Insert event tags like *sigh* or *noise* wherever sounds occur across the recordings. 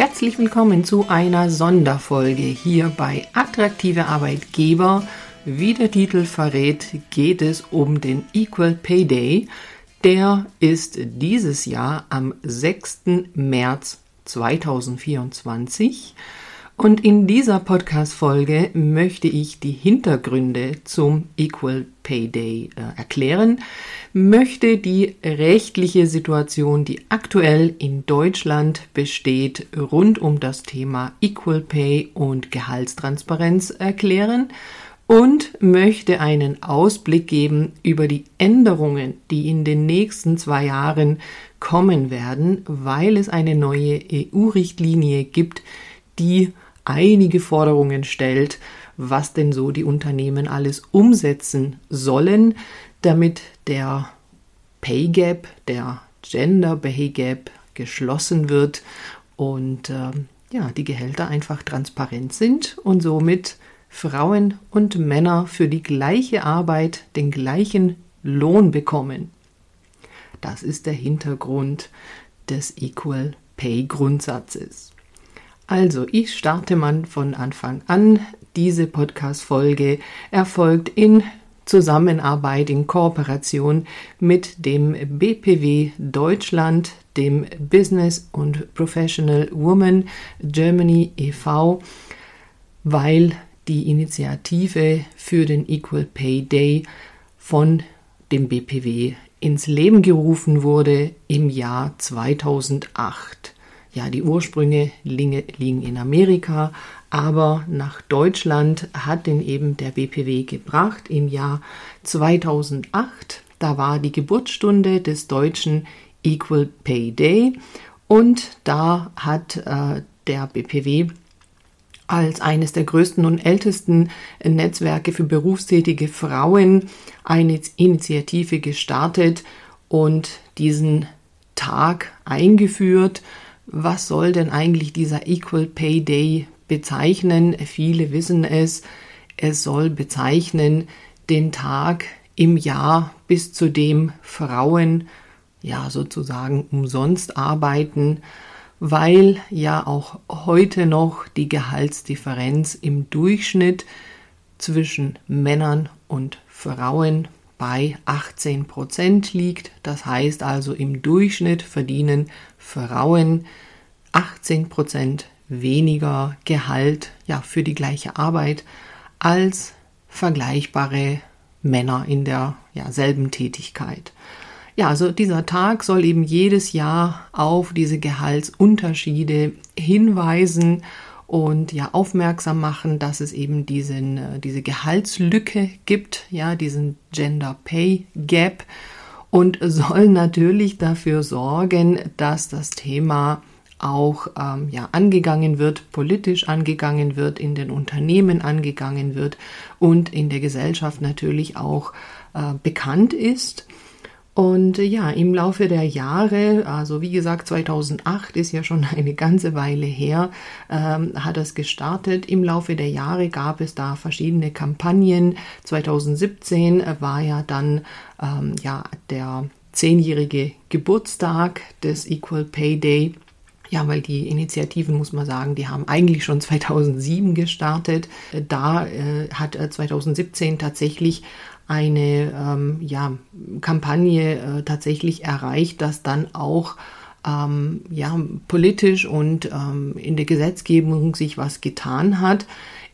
Herzlich willkommen zu einer Sonderfolge hier bei Attraktive Arbeitgeber. Wie der Titel verrät, geht es um den Equal Pay Day. Der ist dieses Jahr am 6. März 2024. Und in dieser Podcast-Folge möchte ich die Hintergründe zum Equal Pay Day äh, erklären, möchte die rechtliche Situation, die aktuell in Deutschland besteht, rund um das Thema Equal Pay und Gehaltstransparenz erklären und möchte einen Ausblick geben über die Änderungen, die in den nächsten zwei Jahren kommen werden, weil es eine neue EU-Richtlinie gibt, die einige Forderungen stellt, was denn so die Unternehmen alles umsetzen sollen, damit der Pay Gap, der Gender Pay Gap geschlossen wird und äh, ja, die Gehälter einfach transparent sind und somit Frauen und Männer für die gleiche Arbeit den gleichen Lohn bekommen. Das ist der Hintergrund des Equal Pay Grundsatzes. Also, ich starte mal von Anfang an. Diese Podcast-Folge erfolgt in Zusammenarbeit, in Kooperation mit dem BPW Deutschland, dem Business und Professional Woman Germany e.V., weil die Initiative für den Equal Pay Day von dem BPW ins Leben gerufen wurde im Jahr 2008. Ja, die Ursprünge liegen in Amerika, aber nach Deutschland hat den eben der BPW gebracht im Jahr 2008. Da war die Geburtsstunde des deutschen Equal Pay Day und da hat äh, der BPW als eines der größten und ältesten Netzwerke für berufstätige Frauen eine Initiative gestartet und diesen Tag eingeführt was soll denn eigentlich dieser Equal Pay Day bezeichnen? Viele wissen es. Es soll bezeichnen den Tag im Jahr, bis zu dem Frauen ja sozusagen umsonst arbeiten, weil ja auch heute noch die Gehaltsdifferenz im Durchschnitt zwischen Männern und Frauen bei 18 Prozent liegt. Das heißt also im Durchschnitt verdienen Frauen 18 Prozent weniger Gehalt ja, für die gleiche Arbeit als vergleichbare Männer in der ja, selben Tätigkeit. Ja, also dieser Tag soll eben jedes Jahr auf diese Gehaltsunterschiede hinweisen und ja aufmerksam machen, dass es eben diesen, äh, diese Gehaltslücke gibt, ja, diesen Gender Pay Gap und soll natürlich dafür sorgen, dass das Thema auch ähm, ja, angegangen wird, politisch angegangen wird, in den Unternehmen angegangen wird und in der Gesellschaft natürlich auch äh, bekannt ist. Und äh, ja, im Laufe der Jahre, also wie gesagt, 2008 ist ja schon *laughs* eine ganze Weile her, ähm, hat es gestartet. Im Laufe der Jahre gab es da verschiedene Kampagnen. 2017 war ja dann ähm, ja der zehnjährige Geburtstag des Equal Pay Day. Ja, weil die Initiativen, muss man sagen, die haben eigentlich schon *laughs* 2007 gestartet. Da äh, hat 2017 tatsächlich eine ähm, ja, Kampagne äh, tatsächlich erreicht, dass dann auch ähm, ja, politisch und ähm, in der Gesetzgebung sich was getan hat.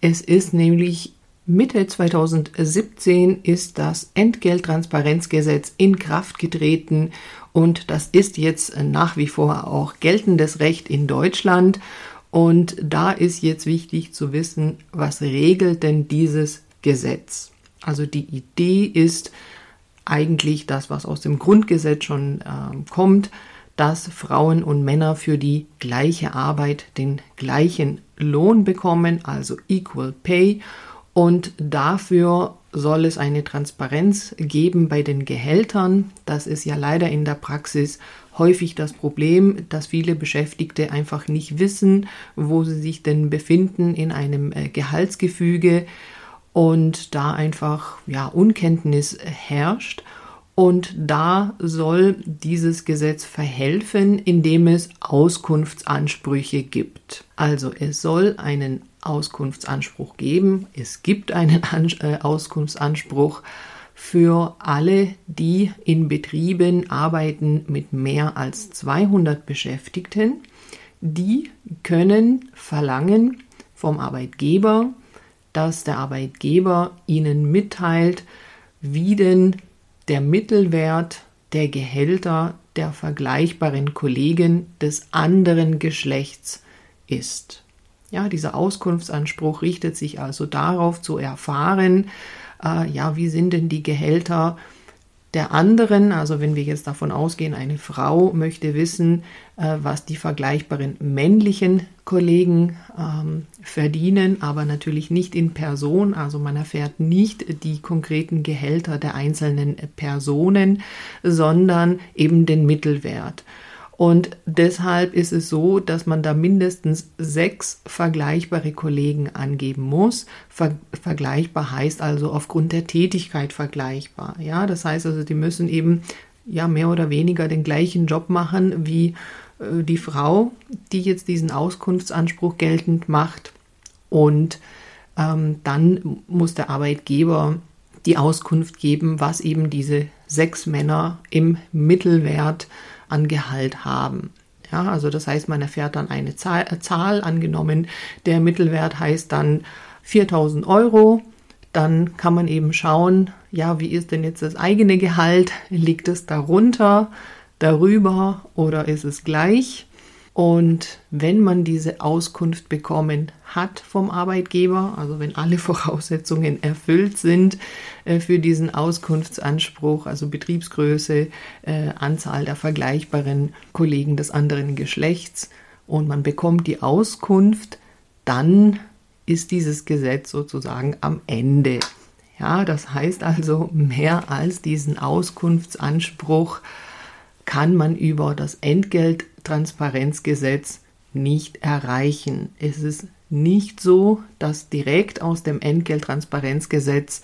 Es ist nämlich Mitte 2017 ist das Entgelttransparenzgesetz in Kraft getreten und das ist jetzt nach wie vor auch geltendes Recht in Deutschland. Und da ist jetzt wichtig zu wissen, was regelt denn dieses Gesetz? Also die Idee ist eigentlich das, was aus dem Grundgesetz schon äh, kommt, dass Frauen und Männer für die gleiche Arbeit den gleichen Lohn bekommen, also Equal Pay. Und dafür soll es eine Transparenz geben bei den Gehältern. Das ist ja leider in der Praxis häufig das Problem, dass viele Beschäftigte einfach nicht wissen, wo sie sich denn befinden in einem äh, Gehaltsgefüge und da einfach ja Unkenntnis herrscht Und da soll dieses Gesetz verhelfen, indem es Auskunftsansprüche gibt. Also es soll einen Auskunftsanspruch geben. Es gibt einen An äh, Auskunftsanspruch für alle, die in Betrieben arbeiten mit mehr als 200 Beschäftigten. Die können verlangen vom Arbeitgeber, dass der Arbeitgeber ihnen mitteilt, wie denn der Mittelwert der Gehälter der vergleichbaren Kollegen des anderen Geschlechts ist. Ja, dieser Auskunftsanspruch richtet sich also darauf zu erfahren, äh, ja, wie sind denn die Gehälter der anderen, also wenn wir jetzt davon ausgehen, eine Frau möchte wissen, äh, was die vergleichbaren männlichen Kollegen ähm, verdienen, aber natürlich nicht in Person, also man erfährt nicht die konkreten Gehälter der einzelnen Personen, sondern eben den Mittelwert. Und deshalb ist es so, dass man da mindestens sechs vergleichbare Kollegen angeben muss. Ver vergleichbar heißt also aufgrund der Tätigkeit vergleichbar. Ja, das heißt also, die müssen eben ja mehr oder weniger den gleichen Job machen wie die Frau, die jetzt diesen Auskunftsanspruch geltend macht. Und ähm, dann muss der Arbeitgeber die Auskunft geben, was eben diese sechs Männer im Mittelwert an Gehalt haben. Ja, also das heißt, man erfährt dann eine Zahl, äh, Zahl angenommen, der Mittelwert heißt dann 4000 Euro. Dann kann man eben schauen, ja, wie ist denn jetzt das eigene Gehalt? Liegt es darunter, darüber oder ist es gleich? Und wenn man diese Auskunft bekommen hat vom Arbeitgeber, also wenn alle *laughs* Voraussetzungen erfüllt sind äh, für diesen Auskunftsanspruch, also Betriebsgröße, äh, Anzahl der vergleichbaren Kollegen des anderen Geschlechts und man bekommt die Auskunft, dann ist dieses Gesetz sozusagen am Ende. Ja, das heißt also, mehr als diesen Auskunftsanspruch kann man über das Entgelttransparenzgesetz nicht erreichen. Es ist nicht so, dass direkt aus dem Entgelttransparenzgesetz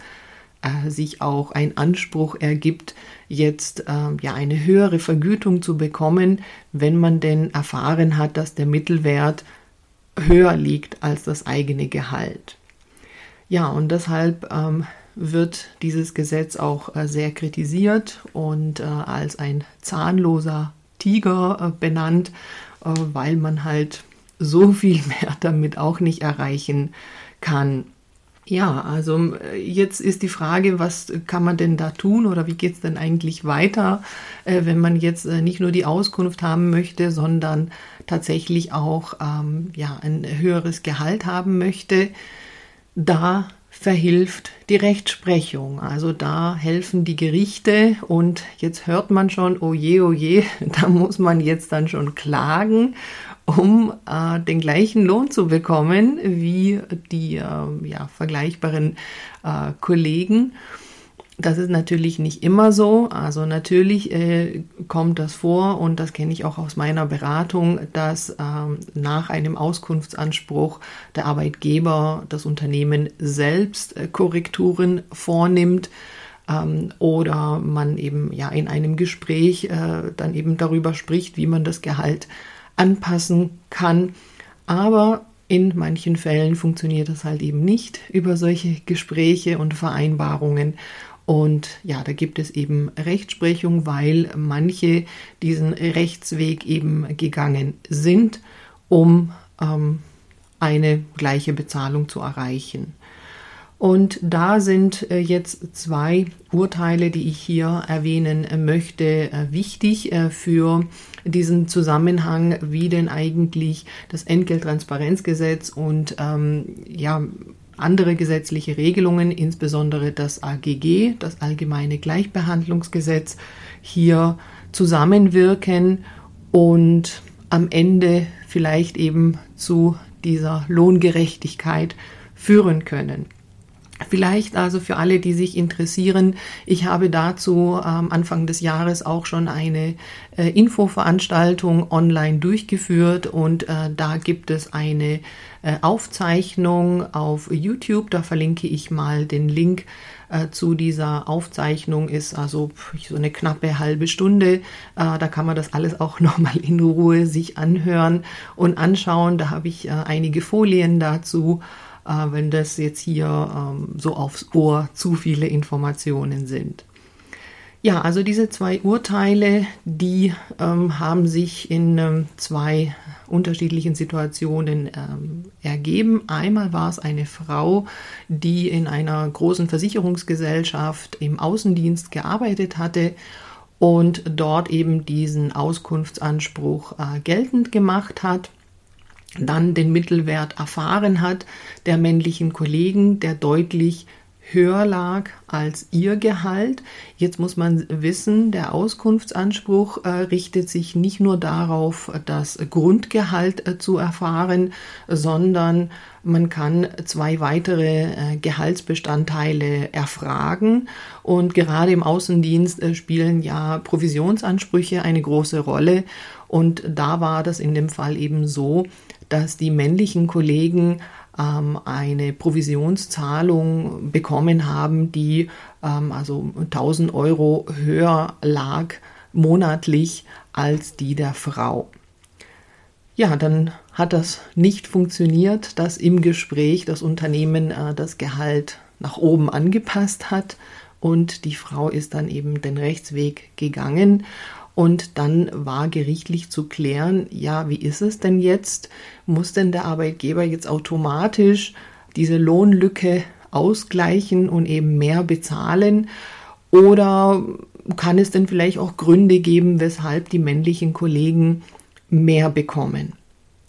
äh, sich auch ein Anspruch ergibt, jetzt äh, ja eine höhere Vergütung zu bekommen, wenn man denn erfahren hat, dass der Mittelwert höher liegt als das eigene Gehalt. Ja, und deshalb ähm, wird dieses Gesetz auch äh, sehr kritisiert und äh, als ein zahnloser Tiger äh, benannt, weil man halt so *laughs* viel mehr damit auch nicht erreichen kann. Ja, also jetzt ist die Frage, was kann man denn da tun oder wie geht es denn eigentlich weiter, wenn man jetzt nicht nur die Auskunft haben möchte, sondern tatsächlich auch ähm, ja, ein höheres Gehalt haben möchte. Da verhilft die Rechtsprechung. Also da helfen die Gerichte und jetzt hört man schon, oh je, oh je, *laughs* da muss man jetzt dann schon klagen, um äh, den gleichen Lohn zu bekommen wie die äh, ja, vergleichbaren äh, Kollegen. Das ist natürlich nicht immer so. Also natürlich äh, kommt das vor und das kenne ich auch aus meiner Beratung, dass ähm, nach einem Auskunftsanspruch der Arbeitgeber das Unternehmen selbst äh, Korrekturen vornimmt ähm, oder man eben ja in einem Gespräch äh, dann eben darüber spricht, wie man das Gehalt anpassen kann. Aber in manchen Fällen funktioniert das halt eben nicht über solche Gespräche und Vereinbarungen. Und ja, da gibt es eben Rechtsprechung, weil manche diesen Rechtsweg eben gegangen sind, um ähm, eine gleiche Bezahlung zu erreichen. Und da sind äh, jetzt zwei Urteile, die ich hier erwähnen äh, möchte, äh, wichtig für diesen Zusammenhang, wie denn eigentlich das Entgelttransparenzgesetz und ähm, ja, andere gesetzliche Regelungen, insbesondere das AGG, das Allgemeine Gleichbehandlungsgesetz, hier zusammenwirken und am Ende vielleicht eben zu dieser Lohngerechtigkeit führen können. Vielleicht also für alle, die sich interessieren, ich habe dazu am Anfang des Jahres auch schon eine äh, Infoveranstaltung online durchgeführt und äh, da gibt es eine äh, Aufzeichnung auf YouTube. Da verlinke ich mal den Link äh, zu dieser Aufzeichnung ist also so eine knappe halbe Stunde. Äh, da kann man das alles auch *laughs* nochmal in Ruhe sich anhören und anschauen. Da habe ich äh, einige Folien dazu, äh, wenn das jetzt hier ähm, so aufs Ohr zu viele Informationen sind. Ja, also diese zwei Urteile, die ähm, haben sich in ähm, zwei unterschiedlichen Situationen ähm, ergeben. Einmal war es eine Frau, die in einer großen Versicherungsgesellschaft im Außendienst gearbeitet hatte und dort eben diesen Auskunftsanspruch äh, geltend gemacht hat dann den Mittelwert erfahren hat der männlichen Kollegen, der deutlich höher lag als ihr Gehalt. Jetzt muss man wissen, der Auskunftsanspruch äh, richtet sich nicht nur darauf, das Grundgehalt äh, zu erfahren, sondern man kann zwei weitere äh, Gehaltsbestandteile erfragen. Und gerade im Außendienst äh, spielen ja Provisionsansprüche eine große Rolle. Und da war das in dem Fall eben so, dass die männlichen Kollegen ähm, eine Provisionszahlung bekommen haben, die ähm, also 1000 Euro höher lag monatlich als die der Frau. Ja, dann hat das nicht funktioniert, dass im Gespräch das Unternehmen äh, das Gehalt nach oben angepasst hat und die Frau ist dann eben den Rechtsweg gegangen und dann war gerichtlich zu klären, ja, wie ist es denn jetzt? Muss denn der Arbeitgeber jetzt automatisch diese Lohnlücke ausgleichen und eben mehr bezahlen? Oder kann es denn vielleicht auch Gründe geben, weshalb die männlichen Kollegen mehr bekommen?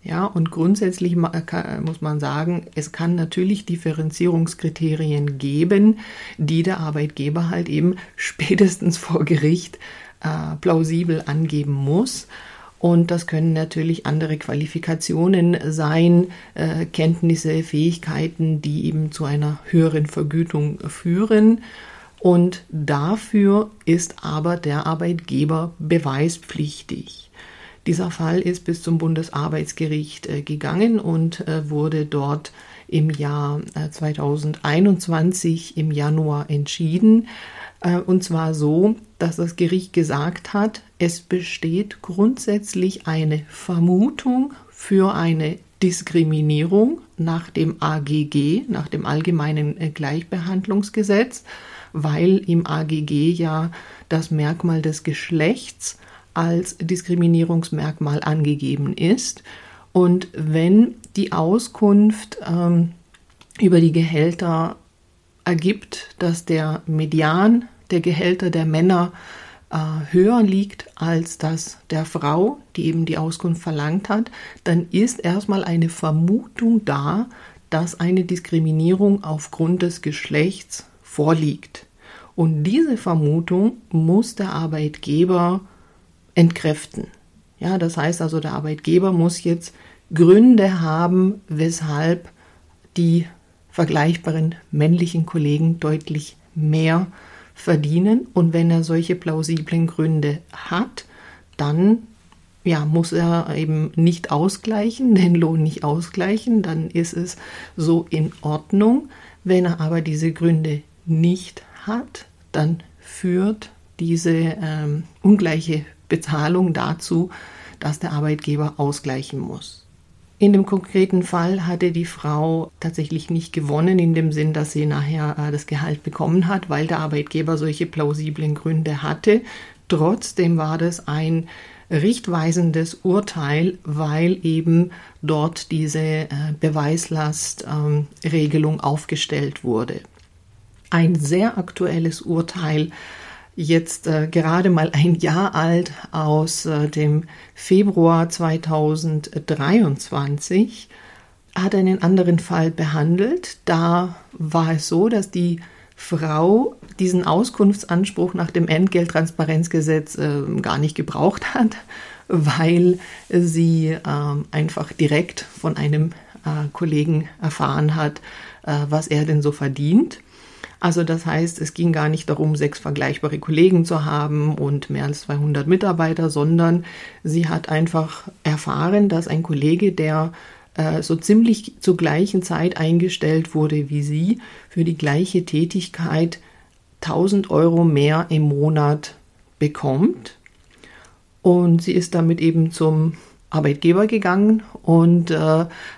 Ja, und grundsätzlich muss man sagen, es kann natürlich Differenzierungskriterien geben, die der Arbeitgeber halt eben *laughs* spätestens vor Gericht äh, plausibel angeben muss. Und das können natürlich andere Qualifikationen sein, äh, Kenntnisse, Fähigkeiten, die eben zu einer höheren Vergütung führen. Und dafür ist aber der Arbeitgeber beweispflichtig. Dieser Fall ist bis zum Bundesarbeitsgericht äh, gegangen und äh, wurde dort im Jahr 2021 äh, im Januar entschieden. Äh, und zwar so, dass das Gericht gesagt hat, es besteht grundsätzlich eine Vermutung für eine Diskriminierung nach dem AGG, nach dem Allgemeinen äh, Gleichbehandlungsgesetz, weil im AGG ja das Merkmal des Geschlechts als Diskriminierungsmerkmal angegeben ist. Und wenn die Auskunft ähm, über die Gehälter ergibt, dass der Median der Gehälter der Männer äh, höher liegt als das der Frau, die eben die Auskunft verlangt hat, dann ist erstmal eine Vermutung da, dass eine Diskriminierung aufgrund des Geschlechts vorliegt. Und diese Vermutung muss der Arbeitgeber entkräften. Ja, das heißt also, der Arbeitgeber muss jetzt Gründe haben, weshalb die vergleichbaren männlichen Kollegen deutlich mehr verdienen. Und wenn er solche plausiblen Gründe hat, dann ja, muss er eben nicht ausgleichen, *laughs* den Lohn nicht ausgleichen, dann ist es so in Ordnung. Wenn er aber diese Gründe nicht hat, dann führt diese ähm, ungleiche Bezahlung dazu, dass der Arbeitgeber ausgleichen muss. In dem konkreten Fall hatte die Frau tatsächlich nicht gewonnen, in dem Sinn, dass sie nachher äh, das Gehalt bekommen hat, weil der Arbeitgeber solche plausiblen Gründe hatte. Trotzdem war das ein richtweisendes Urteil, weil eben dort diese äh, Beweislastregelung ähm, aufgestellt wurde. Ein sehr aktuelles Urteil jetzt äh, gerade mal ein Jahr alt aus äh, dem Februar 2023, hat einen anderen Fall behandelt. Da war es so, dass die Frau diesen Auskunftsanspruch nach dem Entgelttransparenzgesetz äh, gar nicht gebraucht hat, *laughs* weil sie äh, einfach direkt von einem äh, Kollegen erfahren hat, äh, was er denn so verdient. Also das heißt, es ging gar nicht darum, sechs vergleichbare Kollegen zu haben und mehr als 200 Mitarbeiter, sondern sie hat einfach erfahren, dass ein Kollege, der äh, so ziemlich zur gleichen Zeit eingestellt wurde wie sie, für die gleiche Tätigkeit 1000 Euro mehr im Monat bekommt. Und sie ist damit eben zum Arbeitgeber gegangen und äh,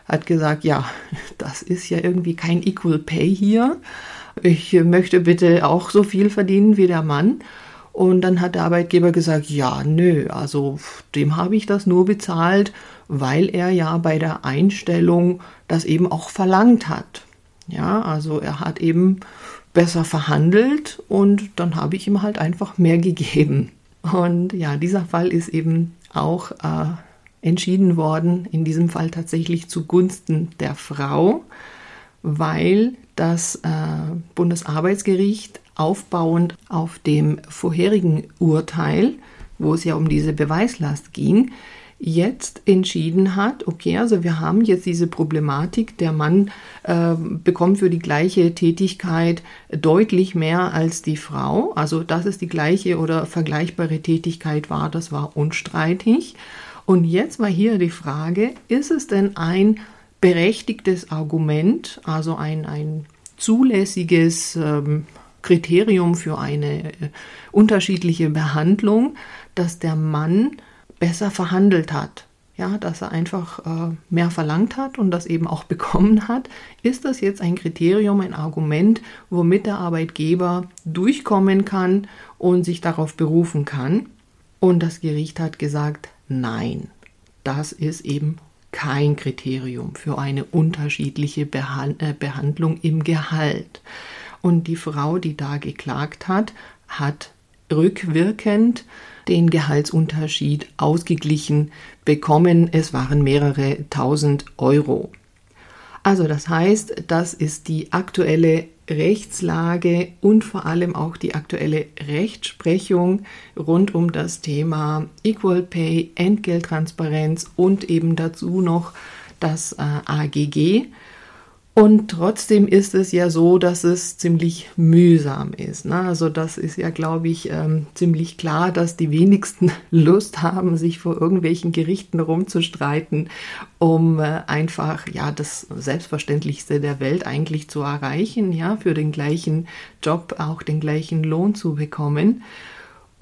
hat gesagt, ja, *laughs* das ist ja irgendwie kein Equal Pay hier. Ich möchte bitte auch so viel verdienen wie der Mann. Und dann hat der Arbeitgeber gesagt, ja, nö, also dem habe ich das nur bezahlt, weil er ja bei der Einstellung das eben auch verlangt hat. Ja, also er hat eben besser verhandelt und dann habe ich ihm halt einfach mehr gegeben. Und ja, dieser Fall ist eben auch äh, entschieden worden, in diesem Fall tatsächlich zugunsten der Frau, weil das äh, Bundesarbeitsgericht aufbauend auf dem vorherigen Urteil, wo es ja um diese Beweislast ging, jetzt entschieden hat, okay, also wir haben jetzt diese Problematik, der Mann äh, bekommt für die gleiche Tätigkeit deutlich mehr als die Frau, also dass es die gleiche oder vergleichbare Tätigkeit war, das war unstreitig. Und jetzt war hier die Frage, ist es denn ein berechtigtes Argument, also ein, ein zulässiges ähm, Kriterium für eine äh, unterschiedliche Behandlung, dass der Mann besser verhandelt hat. Ja, dass er einfach äh, mehr verlangt hat und das eben auch *laughs* bekommen hat. Ist das jetzt ein Kriterium, ein Argument, womit der Arbeitgeber durchkommen kann und sich darauf berufen kann? Und das Gericht hat gesagt, nein, das ist eben kein Kriterium für eine unterschiedliche äh, Behandlung im Gehalt. Und die Frau, die da geklagt hat, hat rückwirkend den Gehaltsunterschied ausgeglichen bekommen. Es waren mehrere tausend Euro. Also das heißt, das ist die aktuelle Rechtslage und vor allem auch die aktuelle Rechtsprechung rund um das Thema Equal Pay, Entgelttransparenz und eben dazu noch das äh, AGG. Und trotzdem ist es ja so, dass es ziemlich mühsam ist. Ne? Also das ist ja, glaube ich, ähm, ziemlich klar, dass die wenigsten *laughs* Lust haben, sich vor irgendwelchen Gerichten rumzustreiten, um äh, einfach ja das Selbstverständlichste der Welt eigentlich zu erreichen, ja, für den gleichen Job auch den gleichen Lohn zu bekommen.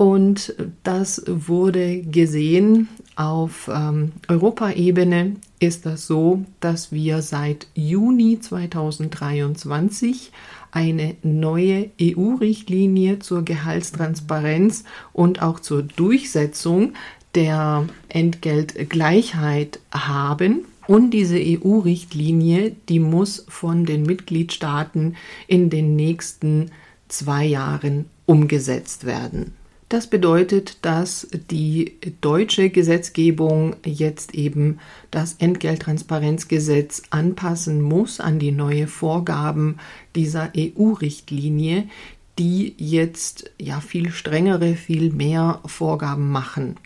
Und das wurde gesehen auf ähm, Europaebene ist das so, dass wir seit Juni 2023 eine neue EU-Richtlinie zur Gehaltstransparenz und auch zur Durchsetzung der Entgeltgleichheit haben. Und diese EU-Richtlinie, die muss von den Mitgliedstaaten in den nächsten zwei Jahren umgesetzt werden. Das bedeutet, dass die deutsche Gesetzgebung jetzt eben das Entgelttransparenzgesetz anpassen muss an die neue Vorgaben dieser EU-Richtlinie, die jetzt ja viel strengere, viel mehr Vorgaben machen.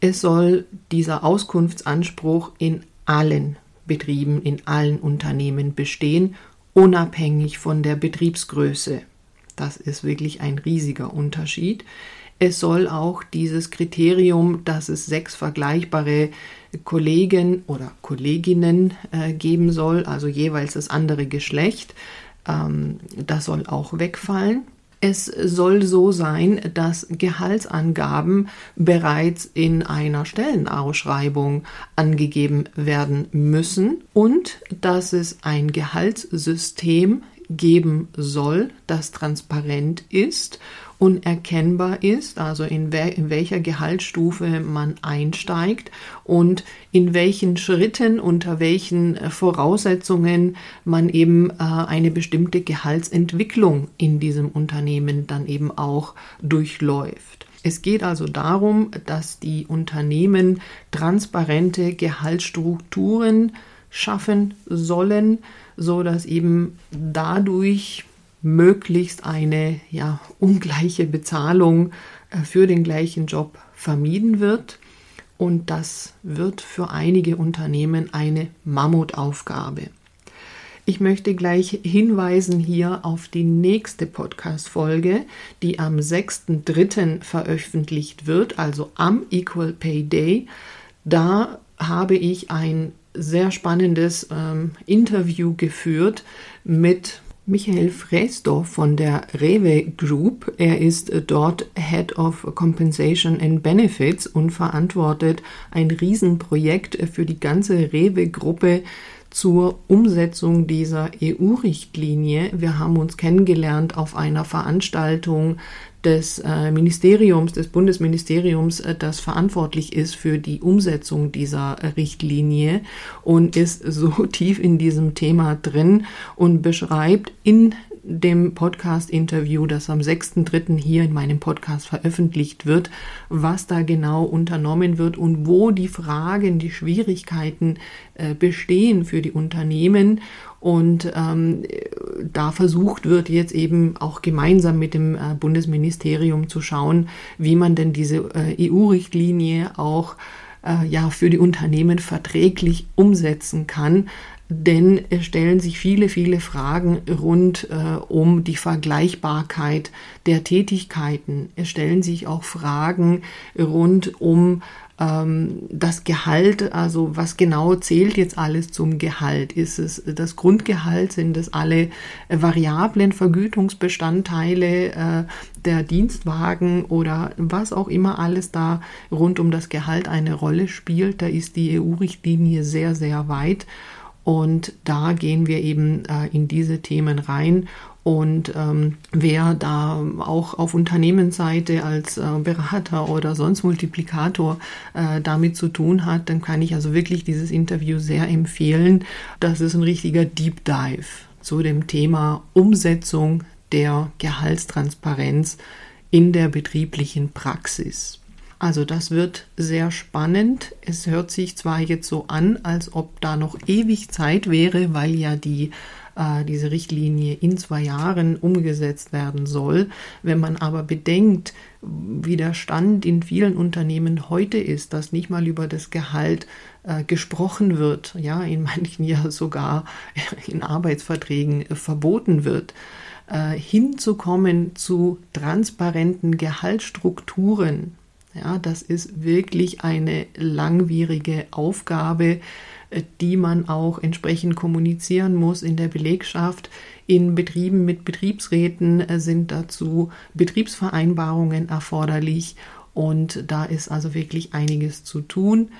Es soll dieser Auskunftsanspruch in allen Betrieben, in allen Unternehmen bestehen, unabhängig von der Betriebsgröße. Das ist wirklich ein riesiger Unterschied. Es soll auch dieses Kriterium, dass es sechs vergleichbare Kollegen oder Kolleginnen äh, geben soll, also jeweils das andere Geschlecht, ähm, das soll auch wegfallen. Es soll so sein, dass Gehaltsangaben bereits in einer Stellenausschreibung angegeben werden müssen und dass es ein Gehaltssystem geben soll, das transparent ist unerkennbar ist, also in, wel in, welcher Gehaltsstufe man einsteigt und in welchen Schritten, unter welchen äh, Voraussetzungen man eben äh, eine bestimmte Gehaltsentwicklung in diesem Unternehmen dann eben auch durchläuft. Es geht also darum, dass die Unternehmen transparente Gehaltsstrukturen schaffen sollen, so dass eben dadurch möglichst eine ja, ungleiche Bezahlung äh, für den gleichen Job vermieden wird. Und das wird für einige Unternehmen eine Mammutaufgabe. Ich möchte gleich hinweisen hier auf die nächste Podcast-Folge, die am 6.3. veröffentlicht wird, also am Equal Pay Day. Da habe ich ein sehr spannendes ähm, Interview geführt mit Michael Fresdorf von der Rewe Group. Er ist dort Head of Compensation and Benefits und verantwortet ein Riesenprojekt für die ganze Rewe-Gruppe zur Umsetzung dieser EU-Richtlinie. Wir haben uns kennengelernt auf einer Veranstaltung des äh, Ministeriums, des Bundesministeriums, äh, das verantwortlich ist für die Umsetzung dieser äh, Richtlinie und ist so *laughs* tief in diesem Thema drin und beschreibt in dem Podcast-Interview, das am 6.3. hier in meinem Podcast veröffentlicht wird, was da genau unternommen wird und wo die Fragen, die Schwierigkeiten äh, bestehen für die Unternehmen und ähm, da versucht wird jetzt eben auch gemeinsam mit dem äh, Bundesministerium zu schauen, wie man denn diese äh, EU-Richtlinie auch äh, ja für die Unternehmen verträglich umsetzen kann, denn es stellen sich viele, viele Fragen rund äh, um die Vergleichbarkeit der Tätigkeiten. Es stellen sich auch Fragen rund um ähm, das Gehalt, also was genau zählt jetzt alles zum Gehalt? Ist es das Grundgehalt? Sind es alle variablen Vergütungsbestandteile äh, der Dienstwagen oder was auch immer alles da rund um das Gehalt eine Rolle spielt? Da ist die EU-Richtlinie sehr, sehr weit. Und da gehen wir eben äh, in diese Themen rein. Und ähm, wer da auch auf Unternehmensseite als äh, Berater oder sonst Multiplikator äh, damit zu tun hat, dann kann ich also wirklich dieses Interview sehr empfehlen. Das ist ein richtiger Deep Dive zu dem Thema Umsetzung der Gehaltstransparenz in der betrieblichen Praxis. Also das wird sehr spannend. Es hört sich zwar jetzt so an, als ob da noch ewig Zeit wäre, weil ja die äh, diese Richtlinie in zwei Jahren umgesetzt werden soll. Wenn man aber bedenkt, wie der Stand in vielen Unternehmen heute ist, dass nicht mal über das Gehalt äh, gesprochen wird, ja, in manchen *laughs* ja sogar in Arbeitsverträgen äh, verboten wird, äh, hinzukommen zu transparenten Gehaltsstrukturen, ja, das ist wirklich eine langwierige Aufgabe, äh, die man auch entsprechend kommunizieren muss in der Belegschaft. In Betrieben mit Betriebsräten äh, sind dazu Betriebsvereinbarungen erforderlich und da ist also wirklich einiges zu tun.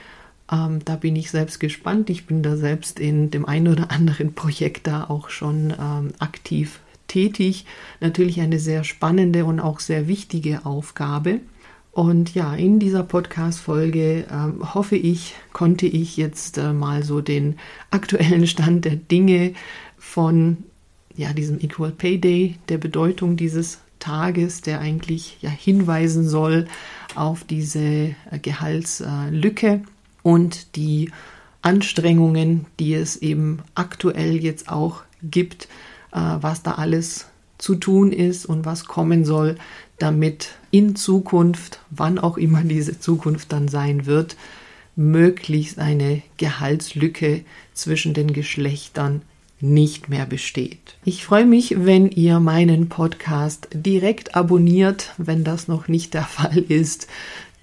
Ähm, da bin ich selbst gespannt. Ich bin da selbst in dem einen oder anderen Projekt da auch schon ähm, aktiv tätig. Natürlich eine sehr spannende und auch sehr wichtige Aufgabe. Und ja, in dieser Podcast-Folge äh, hoffe ich, konnte ich jetzt äh, mal so den aktuellen Stand der Dinge von ja, diesem Equal Pay Day, der Bedeutung dieses Tages, der eigentlich ja hinweisen soll auf diese äh, Gehaltslücke und die Anstrengungen, die es eben aktuell jetzt auch gibt, äh, was da alles zu tun ist und was kommen soll, damit in Zukunft, wann auch immer diese Zukunft dann sein wird, möglichst eine Gehaltslücke zwischen den Geschlechtern nicht mehr besteht. Ich freue mich, wenn ihr meinen Podcast direkt abonniert, wenn das noch nicht der *laughs* Fall ist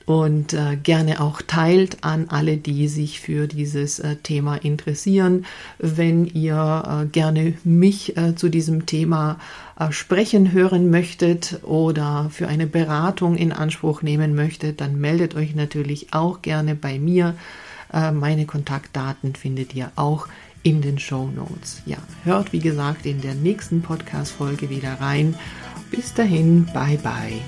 und äh, gerne auch teilt an alle, die sich für dieses äh, Thema interessieren. Wenn ihr äh, gerne mich äh, zu diesem Thema äh, sprechen hören möchtet oder für eine Beratung in Anspruch nehmen möchtet, dann meldet euch natürlich auch gerne bei mir. Äh, meine Kontaktdaten findet ihr auch in den Show Notes. Ja, hört wie gesagt in der nächsten Podcast-Folge wieder rein. Bis dahin, bye bye.